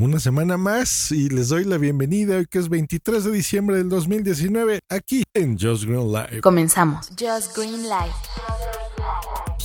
una semana más y les doy la bienvenida hoy que es 23 de diciembre del 2019 aquí en Just Green Live. Comenzamos. Just Green Live.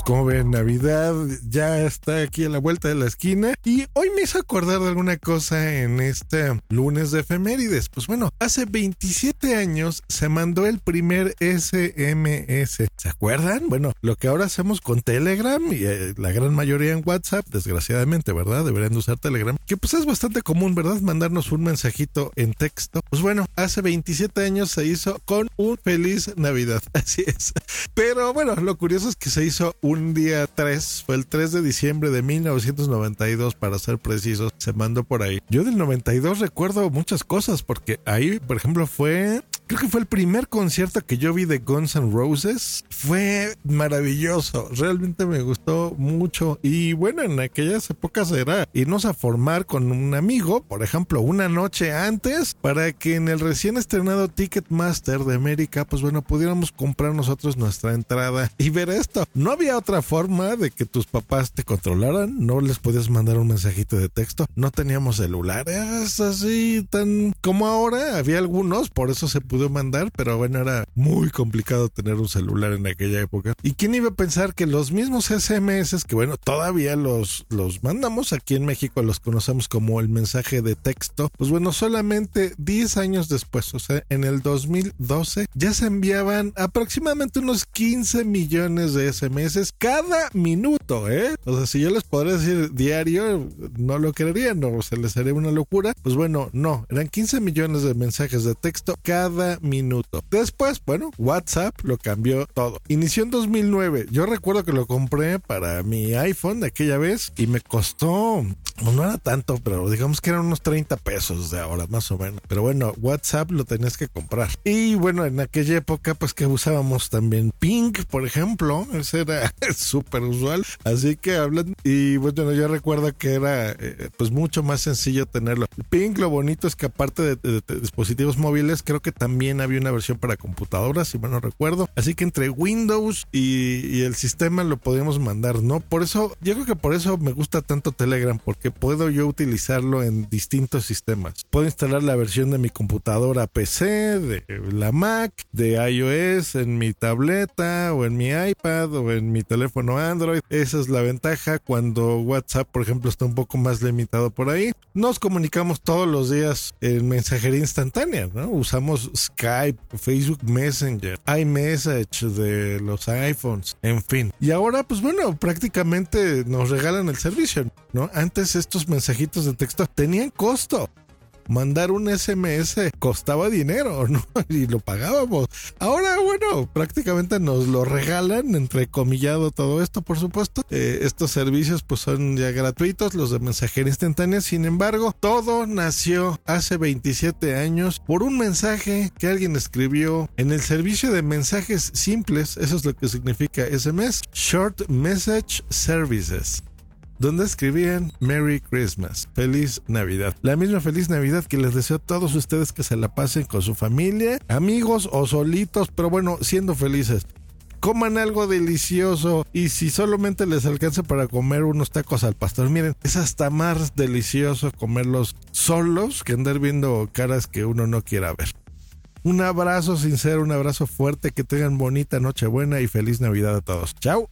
Como ven, Navidad ya está aquí a la vuelta de la esquina y hoy me hizo acordar de alguna cosa en este lunes de efemérides. Pues bueno, hace 27 años se mandó el primer SMS. ¿Se acuerdan? Bueno, lo que ahora hacemos con Telegram y eh, la gran mayoría en WhatsApp, desgraciadamente, ¿verdad? Deberían usar Telegram, que pues es bastante común, ¿verdad? Mandarnos un mensajito en texto. Pues bueno, hace 27 años se hizo con un feliz Navidad. Así es. Pero bueno, lo curioso es que se hizo un un día 3, fue el 3 de diciembre de 1992 para ser precisos, se mandó por ahí. Yo del 92 recuerdo muchas cosas porque ahí, por ejemplo, fue creo que fue el primer concierto que yo vi de Guns N' Roses. Fue maravilloso, realmente me gustó mucho. Y bueno, en aquellas épocas era irnos a formar con un amigo, por ejemplo, una noche antes, para que en el recién estrenado Ticketmaster de América, pues bueno, pudiéramos comprar nosotros nuestra entrada y ver esto. No había otra forma de que tus papás te controlaran, no les podías mandar un mensajito de texto, no teníamos celulares así tan como ahora, había algunos, por eso se pudo mandar, pero bueno, era muy complicado tener un celular en aquella época. ¿Y quién iba a pensar que los mismos SMS, que bueno, todavía los, los mandamos aquí en México, los conocemos como el mensaje de texto, pues bueno, solamente 10 años después, o sea, en el 2012, ya se enviaban aproximadamente unos 15 millones de SMS cada minuto, ¿eh? O sea, si yo les podría decir diario, no lo creerían, o se les haría una locura. Pues bueno, no, eran 15 millones de mensajes de texto cada minuto. Después, bueno, WhatsApp lo cambió todo. Inició en 2009. Yo recuerdo que lo compré para mi iPhone de aquella vez y me costó, no era tanto, pero digamos que eran unos 30 pesos de ahora, más o menos. Pero bueno, WhatsApp lo tenías que comprar. Y bueno, en aquella época, pues que usábamos también Pink, por ejemplo. Ese era súper usual. Así que hablan. Y bueno, yo recuerdo que era eh, pues mucho más sencillo tenerlo. Pink, lo bonito es que aparte de dispositivos móviles, creo que también también había una versión para computadoras, si mal no recuerdo. Así que entre Windows y, el sistema lo podíamos mandar, ¿no? Por eso, yo creo que por eso me gusta tanto Telegram, porque puedo yo utilizarlo en distintos sistemas. Puedo instalar la versión de mi computadora PC, de la Mac, de iOS, en mi tableta o en mi iPad o en mi teléfono Android. Esa es la ventaja cuando WhatsApp, por ejemplo, está un poco más limitado por ahí. Nos comunicamos todos los días en mensajería instantánea, ¿no? Usamos Skype, Facebook Messenger, iMessage de los iPhones, en fin. Y ahora, pues bueno, prácticamente nos regalan el servicio, ¿no? Antes estos mensajitos de texto tenían costo mandar un SMS costaba dinero, ¿no? Y lo pagábamos. Ahora, bueno, prácticamente nos lo regalan, entrecomillado todo esto, por supuesto. Eh, estos servicios pues son ya gratuitos, los de mensajería instantánea. Sin embargo, todo nació hace 27 años por un mensaje que alguien escribió en el servicio de mensajes simples, eso es lo que significa SMS, Short Message Services donde escribían Merry Christmas, feliz Navidad. La misma feliz Navidad que les deseo a todos ustedes que se la pasen con su familia, amigos o solitos, pero bueno, siendo felices coman algo delicioso y si solamente les alcanza para comer unos tacos al pastor, miren, es hasta más delicioso comerlos solos que andar viendo caras que uno no quiera ver. Un abrazo sincero, un abrazo fuerte, que tengan bonita Nochebuena y feliz Navidad a todos. Chao.